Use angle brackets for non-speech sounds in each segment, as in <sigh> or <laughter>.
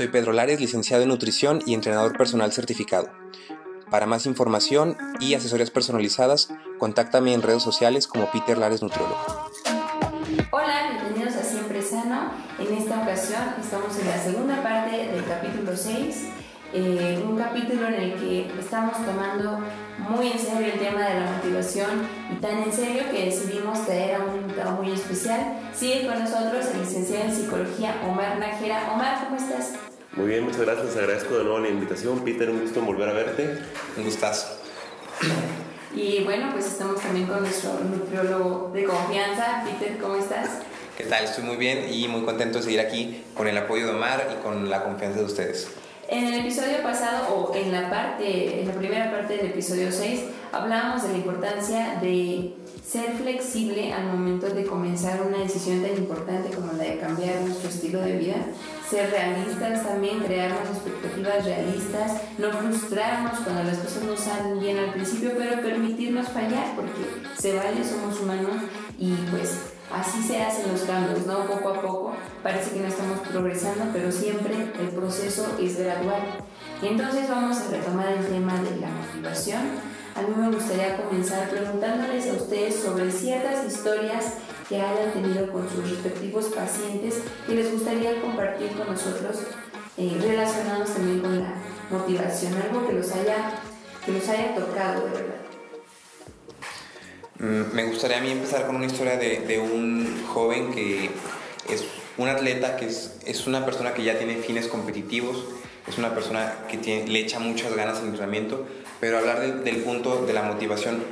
Soy Pedro Lares, licenciado en nutrición y entrenador personal certificado. Para más información y asesorías personalizadas, contáctame en redes sociales como Peter Lares Nutriólogo. Hola, bienvenidos a Siempre Sano. En esta ocasión estamos en la segunda parte del capítulo 6, eh, un capítulo en el que estamos tomando muy en serio el tema de la motivación y tan en serio que decidimos traer a un invitado muy especial. Sigue con nosotros el licenciado en psicología Omar Najera. Omar, ¿cómo estás? Muy bien, muchas gracias. Agradezco de nuevo la invitación. Peter, un gusto en volver a verte. Un gustazo. Y bueno, pues estamos también con nuestro nutriólogo de confianza. Peter, ¿cómo estás? ¿Qué tal? Estoy muy bien y muy contento de seguir aquí con el apoyo de Omar y con la confianza de ustedes. En el episodio pasado, o en la parte, en la primera parte del episodio 6, hablábamos de la importancia de ser flexible al momento de comenzar una decisión tan importante como la de cambiar nuestro estilo de vida, ser realistas también, crearnos expectativas realistas, no frustrarnos cuando las cosas no salen bien al principio, pero permitirnos fallar porque se vale, somos humanos y pues así se hacen los cambios, ¿no? Poco a poco. Parece que no estamos progresando, pero siempre el proceso es gradual. Entonces vamos a retomar el tema de la motivación. A mí me gustaría comenzar preguntándoles a ustedes sobre ciertas historias que hayan tenido con sus respectivos pacientes que les gustaría compartir con nosotros eh, relacionados también con la motivación, algo que los haya, que los haya tocado de verdad. Mm, me gustaría a mí empezar con una historia de, de un joven que es un atleta, que es, es, una persona que ya tiene fines competitivos, es una persona que tiene, le echa muchas ganas al entrenamiento, pero hablar del, del punto de la motivación,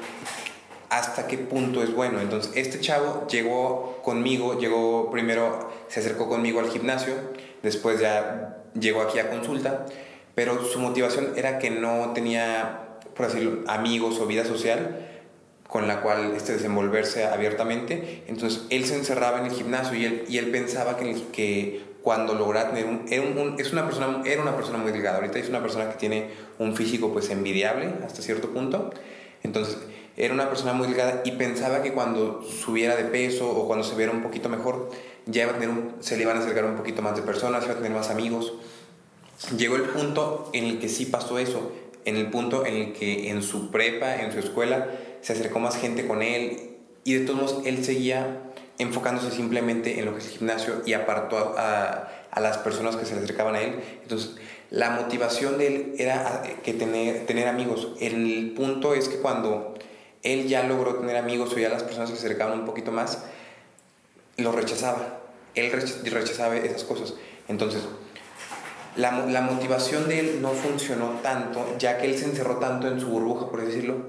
hasta qué punto es bueno. Entonces, este chavo llegó conmigo, llegó primero, se acercó conmigo al gimnasio, después ya llegó aquí a consulta, pero su motivación era que no tenía, por decirlo, amigos o vida social con la cual este, desenvolverse abiertamente. Entonces él se encerraba en el gimnasio y él, y él pensaba que, que cuando lograra tener un, era, un, es una persona, era una persona muy delgada, ahorita es una persona que tiene un físico pues envidiable hasta cierto punto. Entonces era una persona muy delgada y pensaba que cuando subiera de peso o cuando se viera un poquito mejor, ya iba a tener un, se le iban a acercar un poquito más de personas, iba a tener más amigos. Llegó el punto en el que sí pasó eso, en el punto en el que en su prepa, en su escuela, se acercó más gente con él y de todos modos él seguía enfocándose simplemente en lo que es el gimnasio y apartó a, a, las personas que se le acercaban a él. Entonces, la motivación de él era que tener, tener amigos. El punto es que cuando él ya logró tener amigos o ya las personas se acercaban un poquito más, lo rechazaba. Él rechazaba esas cosas. Entonces, la, la motivación de él no funcionó tanto, ya que él se encerró tanto en su burbuja, por decirlo,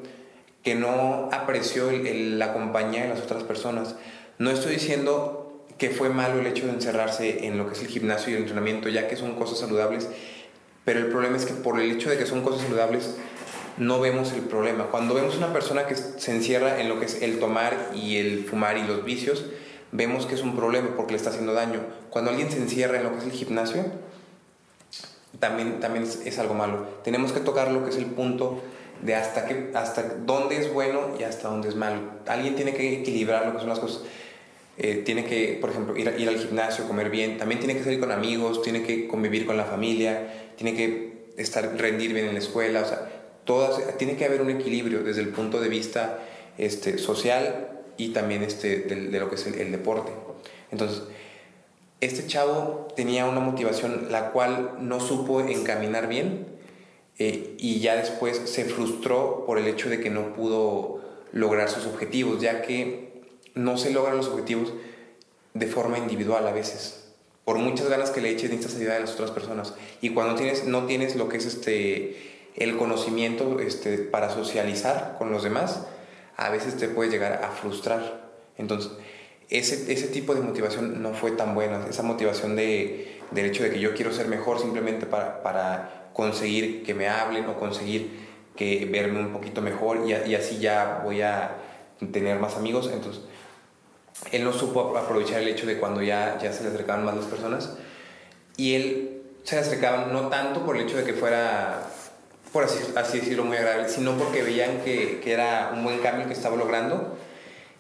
que no apreció el, el, la compañía de las otras personas. No estoy diciendo que fue malo el hecho de encerrarse en lo que es el gimnasio y el entrenamiento, ya que son cosas saludables, pero el problema es que por el hecho de que son cosas saludables, no vemos el problema. Cuando vemos una persona que se encierra en lo que es el tomar y el fumar y los vicios, vemos que es un problema porque le está haciendo daño. Cuando alguien se encierra en lo que es el gimnasio, también, también es, algo malo. Tenemos que tocar lo que es el punto de hasta, qué, hasta dónde es bueno y hasta dónde es malo. Alguien tiene que equilibrar lo que son las cosas. Eh, tiene que, por ejemplo, ir, ir, al gimnasio, comer bien, también tiene que salir con amigos, tiene que convivir con la familia, tiene que estar, rendir bien en la escuela, o sea, todas, tiene que haber un equilibrio desde el punto de vista este, social y también este, de, lo que es el, el deporte. Entonces, este chavo tenía una motivación la cual no supo encaminar bien, eh, y ya después se frustró por el hecho de que no pudo lograr sus objetivos, ya que no se logran los objetivos de forma individual a veces. Por muchas ganas que le eches necesitas ayuda de las otras personas. Y cuando tienes, no tienes lo que es este, el conocimiento este, para socializar con los demás, a veces te puede llegar a frustrar. Entonces, ese, ese tipo de motivación no fue tan buena. Esa motivación de, del hecho de que yo quiero ser mejor simplemente para, para conseguir que me hablen o conseguir que verme un poquito mejor y, y, así ya voy a tener más amigos. Entonces, él no supo aprovechar el hecho de cuando ya, ya se le acercaban más las personas y él se le acercaban no tanto por el hecho de que fuera, por así, así decirlo, muy agradable, sino porque veían que, que era un buen cambio que estaba logrando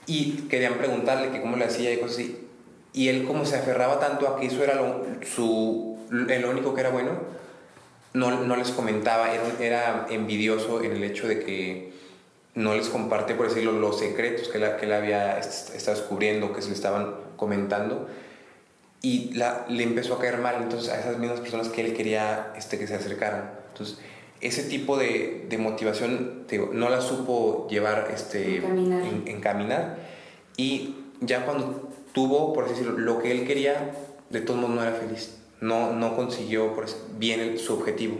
y querían preguntarle que cómo le hacía y cosas así. Y él como se aferraba tanto a que eso era lo, su, el único que era bueno, no, no les comentaba, era, era, envidioso en el hecho de que no les comparte, por decirlo, los secretos que, la, que él había estado descubriendo, que se le estaban comentando. Y la, le empezó a caer mal entonces a esas mismas personas que él quería este, que se acercaran. Entonces, ese tipo de, de motivación digo, no la supo llevar este, Encaminar. En, encaminar. Y ya cuando tuvo, por así decirlo, lo que él quería, de todos modos no era feliz. No, no consiguió por así- bien el- su objetivo.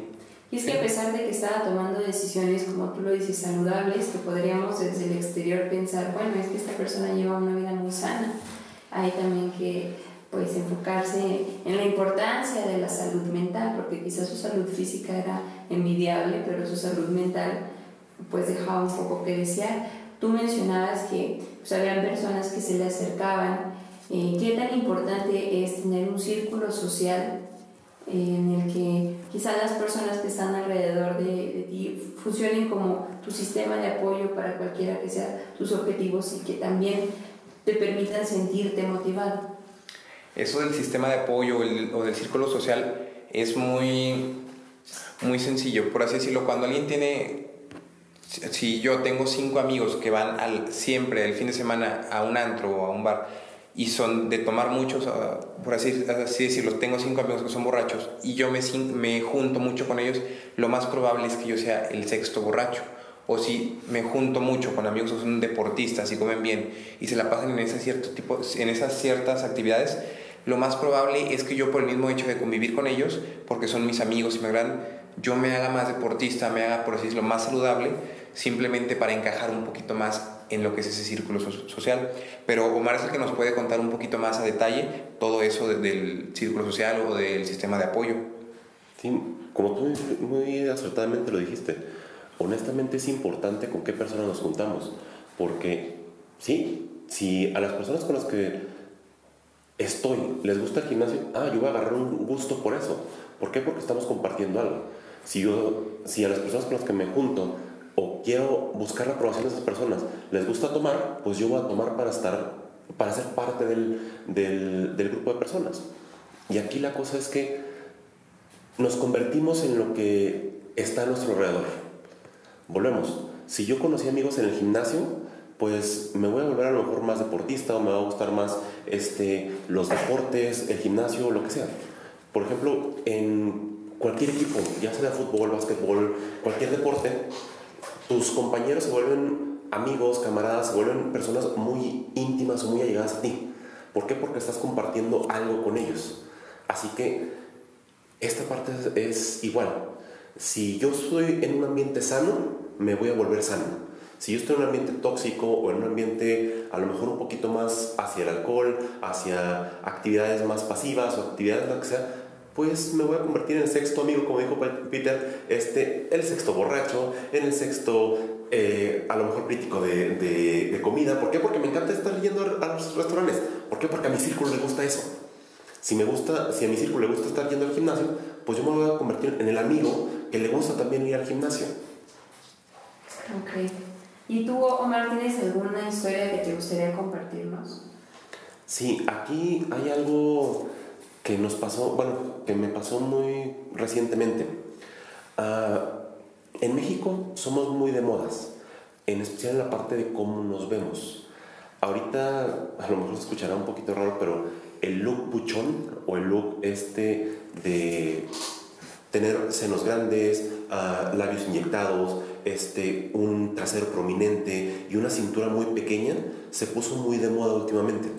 Y es que a pesar de que estaba tomando decisiones, como tú lo dices, saludables, que podríamos desde el exterior pensar, bueno, es que esta persona lleva una vida muy sana. Hay también que pues enfocarse en la importancia de la salud mental, porque quizás su salud física era envidiable, pero su salud mental pues dejaba un poco que desear. Tú mencionabas que pues, personas que se le acercaban. Eh, ¿Qué tan importante es tener un círculo social en el que quizás las personas que están alrededor de, de, ti funcionen como tu sistema de apoyo para cualquiera que sea tus objetivos y que también te permitan sentirte motivado. Eso del sistema de apoyo el, o del círculo social es muy, muy sencillo. Por así decirlo, cuando alguien tiene, si yo tengo cinco amigos que van al, siempre el fin de semana a un antro o a un bar y son de tomar muchos, uh, por así, así, decirlo, tengo cinco amigos que son borrachos y yo me, me junto mucho con ellos, lo más probable es que yo sea el sexto borracho. O si me junto mucho con amigos que son deportistas y comen bien y se la pasan en, ese cierto tipo, en esas ciertas actividades, lo más probable es que yo por el mismo hecho de convivir con ellos, porque son mis amigos y me agradan, yo me haga más deportista, me haga, por decirlo, más saludable, simplemente para encajar un poquito más en lo que es ese círculo so social. Pero Omar es el que nos puede contar un poquito más a detalle todo eso de, del círculo social o del sistema de apoyo. Sí, como tú muy acertadamente lo dijiste, honestamente es importante con qué personas nos juntamos, porque sí, si a las personas con las que estoy les gusta el gimnasio, ah, yo voy a agarrar un gusto por eso. ¿Por qué? Porque estamos compartiendo algo. Si, yo, si a las personas con las que me junto o quiero buscar la aprobación de esas personas les gusta tomar, pues yo voy a tomar para estar, para ser parte del, del, del grupo de personas. Y aquí la cosa es que nos convertimos en lo que está a nuestro alrededor. Volvemos. Si yo conocí amigos en el gimnasio, pues me voy a volver a lo mejor más deportista o me va a gustar más este, los deportes, el gimnasio, lo que sea. Por ejemplo, en cualquier equipo, ya sea fútbol, básquetbol, cualquier deporte, tus compañeros se vuelven amigos, camaradas, se vuelven personas muy íntimas o muy allegadas a ti. ¿Por qué? Porque estás compartiendo algo con ellos. Así que esta parte es igual. Si yo estoy en un ambiente sano, me voy a volver sano. Si yo estoy en un ambiente tóxico o en un ambiente a lo mejor un poquito más hacia el alcohol, hacia actividades más pasivas o actividades lo que sea, pues me voy a convertir en el sexto amigo, como dijo Peter, este, el sexto borracho, en el sexto, eh, a lo mejor crítico de, de, comida. ¿Por qué? Porque me encanta estar yendo a los restaurantes. ¿Por qué? Porque a mi círculo le gusta eso. Si, me gusta, si a mi círculo le gusta estar yendo al gimnasio, pues yo me voy a convertir en el amigo que le gusta también ir al gimnasio. Ok. ¿Y tú, Omar, tienes alguna historia que te gustaría compartirnos? Sí, aquí hay algo que nos pasó, bueno, que me pasó muy recientemente. Uh, en México somos muy de modas, en especial en la parte de cómo nos vemos. Ahorita a lo mejor se escuchará un poquito raro, pero el look buchón o el look este de tener senos grandes, uh, labios inyectados, este, un trasero prominente y una cintura muy pequeña se puso muy de moda últimamente.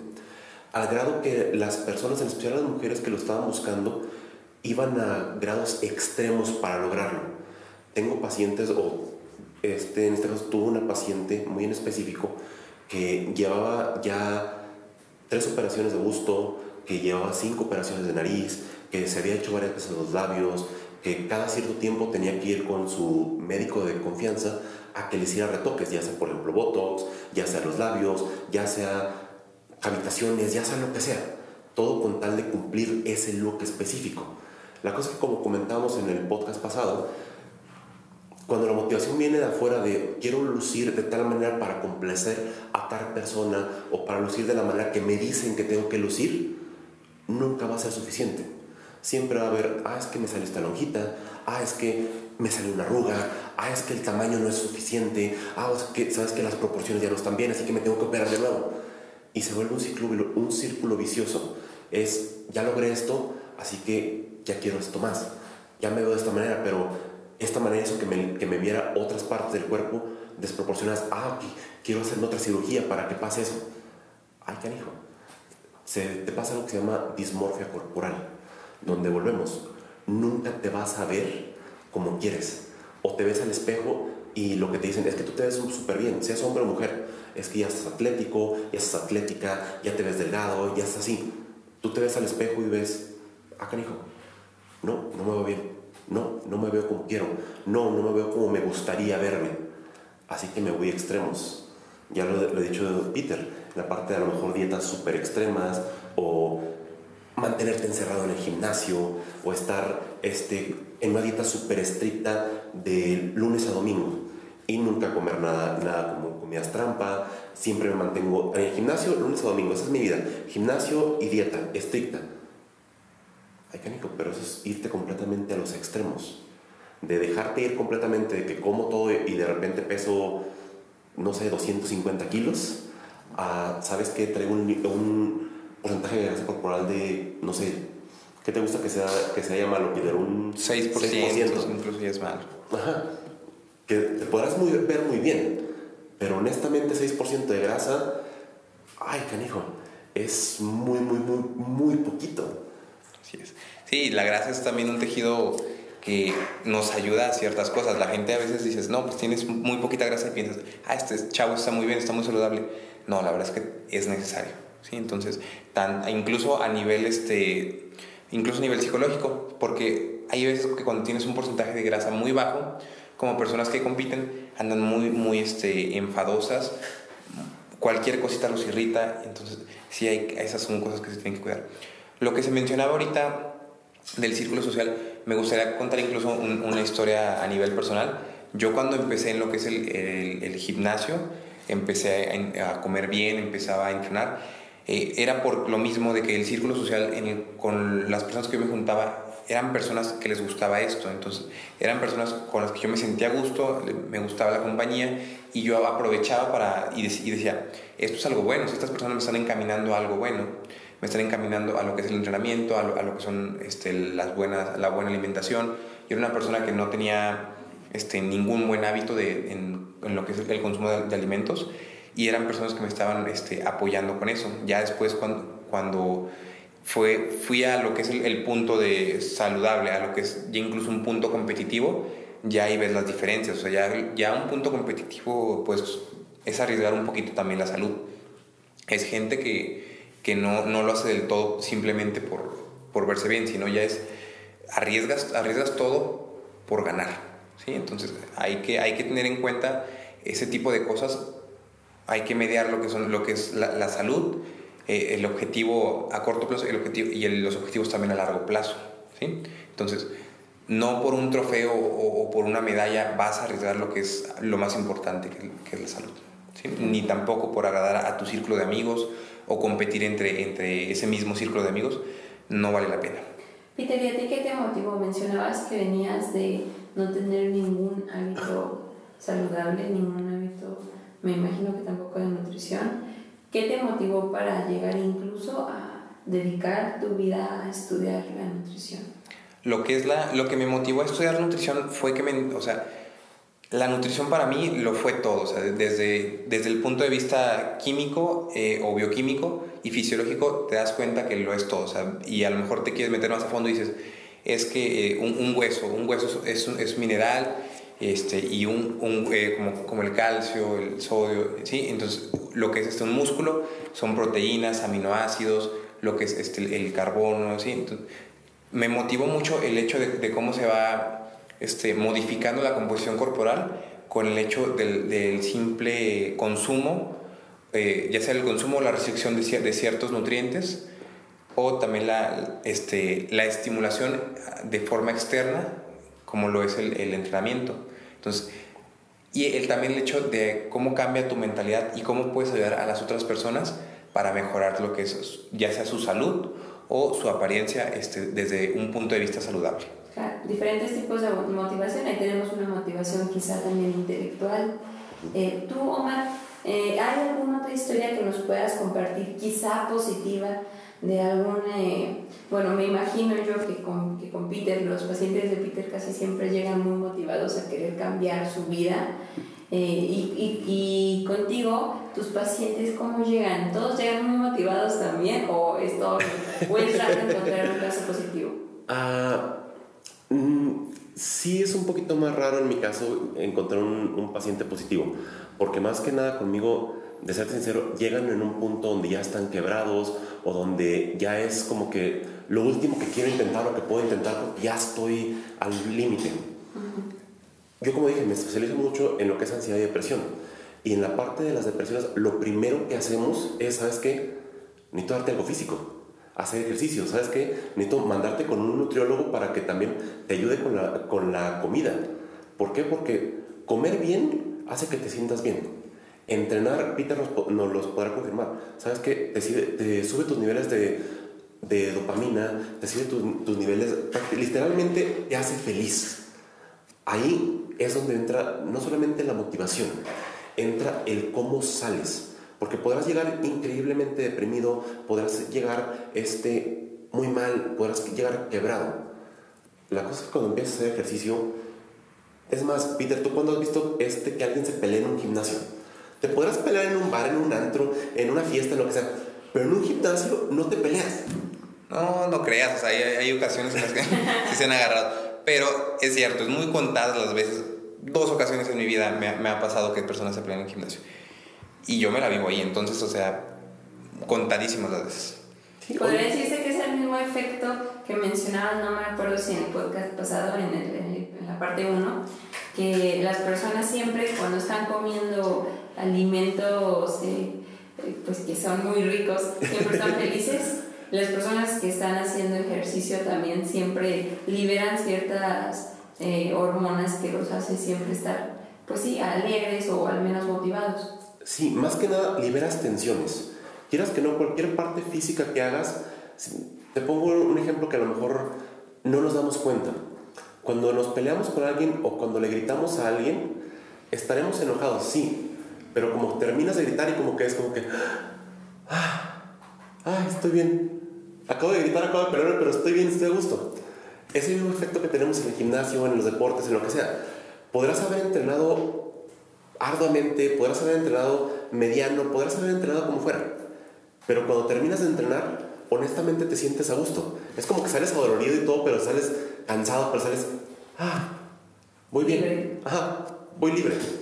Al grado que las personas, en especial las mujeres que lo estaban buscando, iban a grados extremos para lograrlo. Tengo pacientes, o este, en este caso tuve una paciente muy en específico que llevaba ya tres operaciones de busto, que llevaba cinco operaciones de nariz, que se había hecho varias veces los labios, que cada cierto tiempo tenía que ir con su médico de confianza a que le hiciera retoques, ya sea por ejemplo Botox, ya sea los labios, ya sea habitaciones, ya sea lo que sea. Todo con tal de cumplir ese look específico. La cosa es que como comentábamos en el podcast pasado, cuando la motivación viene de afuera de quiero lucir de tal manera para complacer a tal persona o para lucir de la manera que me dicen que tengo que lucir, nunca va a ser suficiente. Siempre va a haber, ah, es que me sale esta lonjita, ah, es que me sale una arruga, ah, es que el tamaño no es suficiente, ah, que sabes que las proporciones ya no están bien, así que me tengo que operar de nuevo. Y se vuelve un círculo, un círculo vicioso. Es, ya logré esto, así que ya quiero esto más. Ya me veo de esta manera, pero esta manera hizo que me, que me viera otras partes del cuerpo desproporcionadas. Ah, quiero hacerme otra cirugía para que pase eso. Ay, canijo. Se te pasa algo que se llama dismorfia corporal, donde volvemos. Nunca te vas a ver como quieres. O te ves al espejo y lo que te dicen es que tú te ves súper bien, seas hombre o mujer. Es que ya estás atlético, ya estás atlética, ya te ves delgado, ya estás así. Tú te ves al espejo y ves, ah, canijo, no, no me veo bien no, no me veo como quiero. No, no me veo como me gustaría verme. Así que me voy extremos. Ya lo, he dicho Peter, la parte de a lo mejor dietas súper extremas o mantenerte encerrado en el gimnasio o estar este, en una dieta súper estricta de lunes a domingo y nunca comer nada, nada como comidas trampa. Siempre me mantengo en el gimnasio lunes a domingo. Esa es mi vida. Gimnasio y dieta estricta Ay, canico, pero eso es irte completamente a los extremos. De dejarte ir completamente de que como todo y de repente peso, no sé, 250 kilos, a, ¿sabes qué? Traigo un, un porcentaje de grasa corporal de, no sé, ¿qué te gusta que sea, que sea malo? Peter? Un 6%, 6%. incluso ya es malo. Ajá. Que te podrás muy, ver muy bien, pero honestamente 6% de grasa, ay, canijo, es muy, muy, muy, muy poquito. Sí, la grasa es también un tejido que nos ayuda a ciertas cosas. La gente a veces dices, no, pues tienes muy poquita grasa y piensas, ah, este chavo está muy bien, está muy saludable. No, la verdad es que es necesario. ¿Sí? Entonces, tan, incluso a nivel, este, incluso a nivel psicológico, porque hay veces que cuando tienes un porcentaje de grasa muy bajo, como personas que compiten, andan muy, muy este, enfadosas, cualquier cosita los irrita, entonces sí, hay, esas son cosas que se tienen que cuidar. Lo que se mencionaba ahorita del círculo social, me gustaría contar incluso una historia a nivel personal. Yo cuando empecé en lo que es el, el, gimnasio, empecé a, a, comer bien, empezaba a entrenar, eh, era por lo mismo de que el círculo social con las personas que yo me juntaba eran personas que les gustaba esto, entonces eran personas con las que yo me sentía a gusto, me gustaba la compañía y yo aprovechaba para y, decía, esto es algo bueno, estas personas me están encaminando a algo bueno me están encaminando a lo que es el entrenamiento, a lo, que son este, las buenas, la buena alimentación. Yo era una persona que no tenía este, ningún buen hábito de, en, lo que es el consumo de, alimentos y eran personas que me estaban este, apoyando con eso. Ya después cuando, cuando fue, fui a lo que es el, punto de saludable, a lo que es ya incluso un punto competitivo, ya ahí ves las diferencias. O sea, ya, ya un punto competitivo pues es arriesgar un poquito también la salud. Es gente que, que no, no lo hace del todo simplemente por, por verse bien, sino ya es arriesgas, arriesgas todo por ganar. ¿sí? Entonces hay que, hay que tener en cuenta ese tipo de cosas, hay que mediar lo que, son, lo que es la, salud, eh, el objetivo a corto plazo el objetivo, y los objetivos también a largo plazo. ¿sí? Entonces, no por un trofeo o, por una medalla vas a arriesgar lo que es lo más importante, que, es la salud. Ni tampoco por agradar a tu círculo de amigos o competir entre, entre ese mismo círculo de amigos, no vale la pena. Peter, ¿y a ti qué te? Mencionabas que venías de no tener ningún hábito saludable, ningún hábito, me imagino que tampoco de nutrición. ¿Qué te motivó para llegar incluso a dedicar tu vida a estudiar la nutrición? Lo que, es la, lo que me motivó a estudiar nutrición fue que me, o sea, la nutrición para mí lo fue todo, o sea, desde, desde el punto de vista químico eh, o bioquímico y fisiológico te das cuenta que lo es todo, o sea, y a lo mejor te quieres meter más a fondo y dices, es que eh, un, hueso, un hueso es, es mineral este, y un, un eh, como, como, el calcio, el sodio, ¿sí? Entonces, lo que es este, un músculo son proteínas, aminoácidos, lo que es este, el carbono, ¿sí? Entonces, me motivó mucho el hecho de, de cómo se va este, modificando la composición corporal con el hecho del, simple consumo, eh, ya sea el consumo o la restricción de, de, ciertos nutrientes, o también la, este, la estimulación de forma externa, como lo es el, entrenamiento. Entonces, y el, también el hecho de cómo cambia tu mentalidad y cómo puedes ayudar a las otras personas para mejorar lo que es, ya sea su salud o su apariencia este, desde un punto de vista saludable. Claro, diferentes tipos de motivación. Ahí tenemos una motivación quizá también intelectual. Eh, tú, Omar, eh, ¿hay alguna otra historia que nos puedas compartir, quizá positiva, de algún, eh, bueno, me imagino yo que con, que con Peter, los pacientes de Peter casi siempre llegan muy motivados a querer cambiar su vida. Eh, y, y, y, contigo, tus pacientes, ¿cómo llegan? ¿Todos llegan muy motivados también? ¿O esto puedes encontrar un caso positivo? Ah, mm, sí, es un poquito más raro en mi caso encontrar un, un paciente positivo, porque más que nada conmigo de ser sincero, llegan en un punto donde ya están quebrados o donde ya es como que lo último que quiero intentar o que puedo intentar porque ya estoy al límite. Yo como dije, me especializo mucho en lo que es ansiedad y depresión. Y en la parte de las depresiones, lo primero que hacemos es, ¿sabes qué? Necesito darte algo físico, hacer ejercicio, ¿sabes qué? Necesito mandarte con un nutriólogo para que también te ayude con la, con la comida. ¿Por qué? Porque comer bien hace que te sientas bien Entrenar, Peter nos, los podrá confirmar. ¿Sabes qué? Te, sube tus niveles de, dopamina, te sube tus niveles, literalmente te hace feliz. Ahí es donde entra no solamente la motivación, entra el cómo sales. Porque podrás llegar increíblemente deprimido, podrás llegar este, muy mal, podrás llegar quebrado. La cosa es que cuando empiezas a hacer ejercicio, es más, Peter, ¿tú cuándo has visto este, que alguien se pelea en un gimnasio? Te podrás pelear en un bar, en un antro, en una fiesta, lo que sea. Pero en un gimnasio no te peleas. No, no creas. O sea, hay, hay ocasiones en las que <laughs> sí se han agarrado. Pero es cierto, es muy contadas las veces. Dos ocasiones en mi vida me, me ha pasado que personas se pelean en el gimnasio. Y yo me la vivo ahí. Entonces, o sea, contadísimas las veces. Podría decirse que es el mismo efecto que mencionabas, no me acuerdo si en el podcast pasado, en, el, en la parte 1, que las personas siempre cuando están comiendo alimentos eh, eh, pues que son muy ricos, siempre están felices. Las personas que están haciendo ejercicio también siempre liberan ciertas eh, hormonas que los hacen siempre estar, pues sí, alegres o al menos motivados. Sí, más que nada liberas tensiones. Quieras que no, cualquier parte física que hagas, te pongo un ejemplo que a lo mejor no nos damos cuenta. Cuando nos peleamos con alguien o cuando le gritamos a alguien, estaremos enojados, sí, pero como terminas de gritar y como que es como que, ah, ah, estoy bien. Acabo de gritar, acabo de pelear, pero estoy bien, estoy a gusto. Es el mismo efecto que tenemos en el gimnasio, en los deportes, en lo que sea. Podrás haber entrenado arduamente, podrás haber entrenado mediano, podrás haber entrenado como fuera. Pero cuando terminas de entrenar, honestamente te sientes a gusto. Es como que sales adolorido y todo, pero sales cansado, pero sales, ah, voy bien. Ajá, voy libre.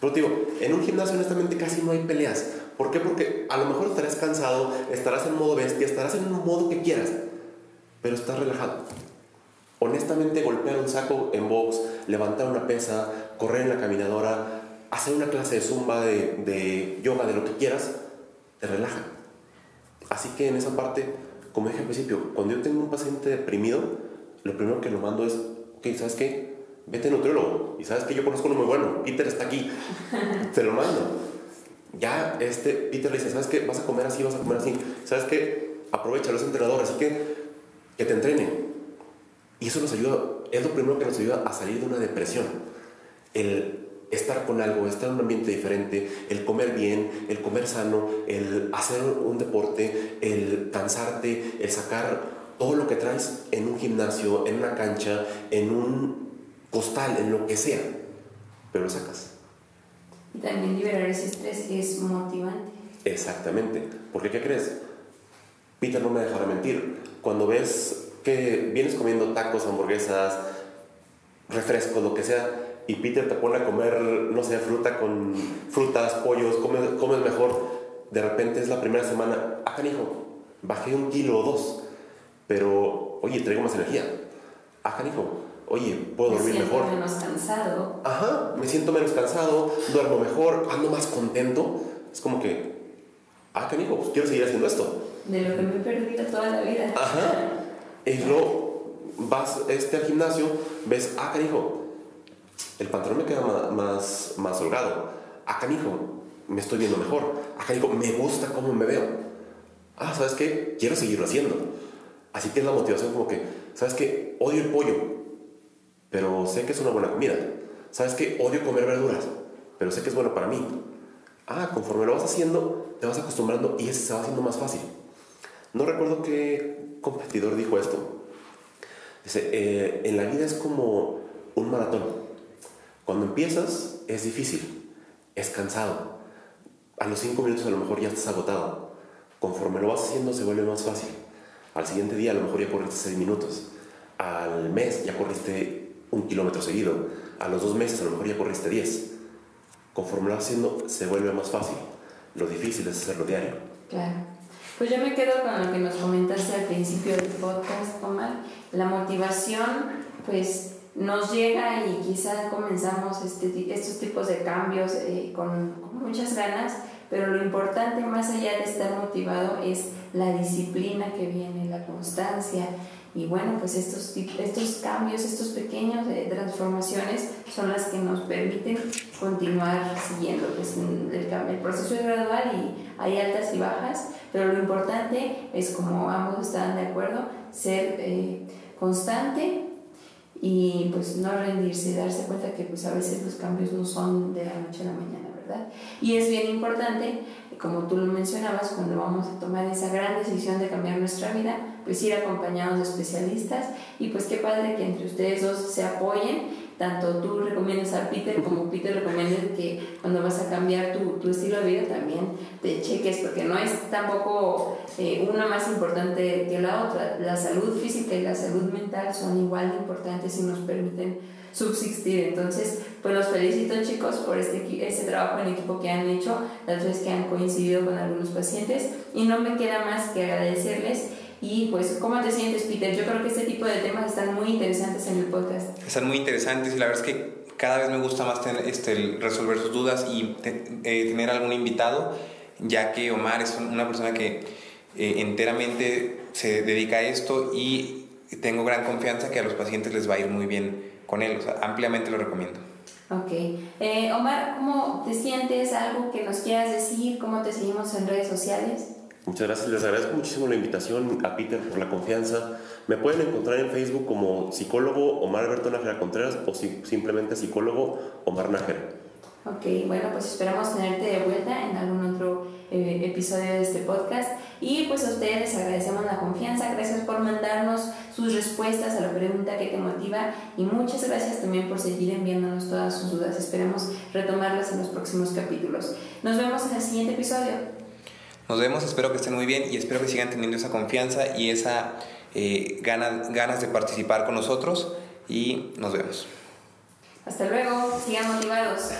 Pero digo, en un gimnasio honestamente casi no hay peleas. ¿Por qué? Porque a lo mejor estarás cansado, estarás en modo bestia, estarás en un modo que quieras, pero estás relajado. Honestamente, golpear un saco en box, levantar una pesa, correr en la caminadora, hacer una clase de zumba, de, de yoga, de lo que quieras, te relaja. Así que en esa parte, como dije al principio, cuando yo tengo un paciente deprimido, lo primero que lo mando es, ok, ¿sabes qué? Vete a nutriólogo. Y sabes que yo conozco uno muy bueno, Peter está aquí, <laughs> te lo mando. Ya este, Peter le dice, ¿sabes qué? Vas a comer así, vas a comer así. ¿Sabes qué? Aprovecha, los entrenador, así que que te entrene. Y eso nos ayuda, es lo primero que nos ayuda a salir de una depresión. El estar con algo, estar en un ambiente diferente, el comer bien, el comer sano, el hacer un deporte, el cansarte, el sacar todo lo que traes en un gimnasio, en una cancha, en un costal, en lo que sea, pero lo sacas. Y también liberar ese estrés es motivante. Exactamente, porque ¿qué crees? Peter no me dejará mentir. Cuando ves que vienes comiendo tacos, hamburguesas, refrescos, lo que sea, y Peter te pone a comer, no sé, fruta con frutas, pollos, comes, comes mejor, de repente es la primera semana, ah, canijo, bajé un kilo o dos, pero, oye, traigo más energía. Ah, canijo, oye, puedo dormir mejor. Me siento menos cansado. Ajá, me siento menos cansado, duermo mejor, ando más contento. Es como que, ah, canijo, pues quiero seguir haciendo esto. De lo que me he perdido toda la vida. Ajá. Y luego vas este, al gimnasio, ves, ah, canijo, el pantalón me queda más, más, más holgado. Acá, hijo, me estoy viendo mejor. Acá, hijo, me gusta cómo me veo. Ah, ¿sabes qué? Quiero seguirlo haciendo. Así que es la motivación como que, ¿sabes qué? Odio el pollo, pero sé que es una buena comida. ¿Sabes qué? Odio comer verduras, pero sé que es bueno para mí. Ah, conforme lo vas haciendo, te vas acostumbrando y se va haciendo más fácil. No recuerdo qué competidor dijo esto. Dice, eh, en la vida es como un maratón. Cuando empiezas es difícil, es cansado. A los cinco minutos a lo mejor ya estás agotado. Conforme lo vas haciendo se vuelve más fácil. Al siguiente día a lo mejor ya corriste seis minutos. Al mes ya corriste un kilómetro seguido. A los dos meses a lo mejor ya corriste diez. Conforme lo haciendo se vuelve más fácil. Lo difícil es hacerlo diario. Claro. Pues yo me quedo con lo que nos comentaste al principio del podcast, Omar. La motivación, pues nos llega y quizás comenzamos este, estos tipos de cambios eh, con, con, muchas ganas, pero lo importante más allá de estar motivado es la disciplina que viene, la constancia. Y bueno, pues estos, estos cambios, estos pequeños eh, transformaciones son las que nos permiten continuar siguiendo. Pues el, el proceso es gradual y hay altas y bajas, pero lo importante es, como ambos estaban de acuerdo, ser eh, constante y pues no rendirse, darse cuenta que pues a veces los cambios no son de la noche a la mañana, ¿verdad? Y es bien importante, como tú lo mencionabas, cuando vamos a tomar esa gran decisión de cambiar nuestra vida, pues ir acompañados de especialistas. Y pues qué padre que entre ustedes dos se apoyen tanto tú recomiendas a Peter como Peter recomienda que cuando vas a cambiar tu, tu, estilo de vida también te cheques, porque no es tampoco eh, una más importante que la otra. La salud física y la salud mental son igual de importantes y nos permiten subsistir. Entonces, pues los felicito chicos por este, este trabajo en equipo que han hecho, las veces que han coincidido con algunos pacientes y no me queda más que agradecerles y pues, ¿cómo te sientes, Peter? Yo creo que este tipo de temas están muy interesantes en el podcast. Están muy interesantes y la verdad es que cada vez me gusta más tener, este, resolver sus dudas y eh, tener algún invitado, ya que Omar es una persona que eh, enteramente se dedica a esto y tengo gran confianza que a los pacientes les va a ir muy bien con él. O sea, ampliamente lo recomiendo. Ok. Eh, Omar, ¿cómo te sientes? ¿Algo que nos quieras decir? ¿Cómo te seguimos en redes sociales? Muchas gracias, les agradezco muchísimo la invitación a Peter por la confianza. Me pueden encontrar en Facebook como psicólogo Omar Alberto Nájera Contreras o si, simplemente psicólogo Omar Nájera. Ok, bueno, pues esperamos tenerte de vuelta en algún otro eh, episodio de este podcast. Y pues a ustedes les agradecemos la confianza, gracias por mandarnos sus respuestas a la pregunta que te motiva y muchas gracias también por seguir enviándonos todas sus dudas. Esperemos retomarlas en los próximos capítulos. Nos vemos en el siguiente episodio. Nos vemos, espero que estén muy bien y espero que sigan teniendo esa confianza y esa eh, ganas, ganas de participar con nosotros y nos vemos. Hasta luego, sigan motivados.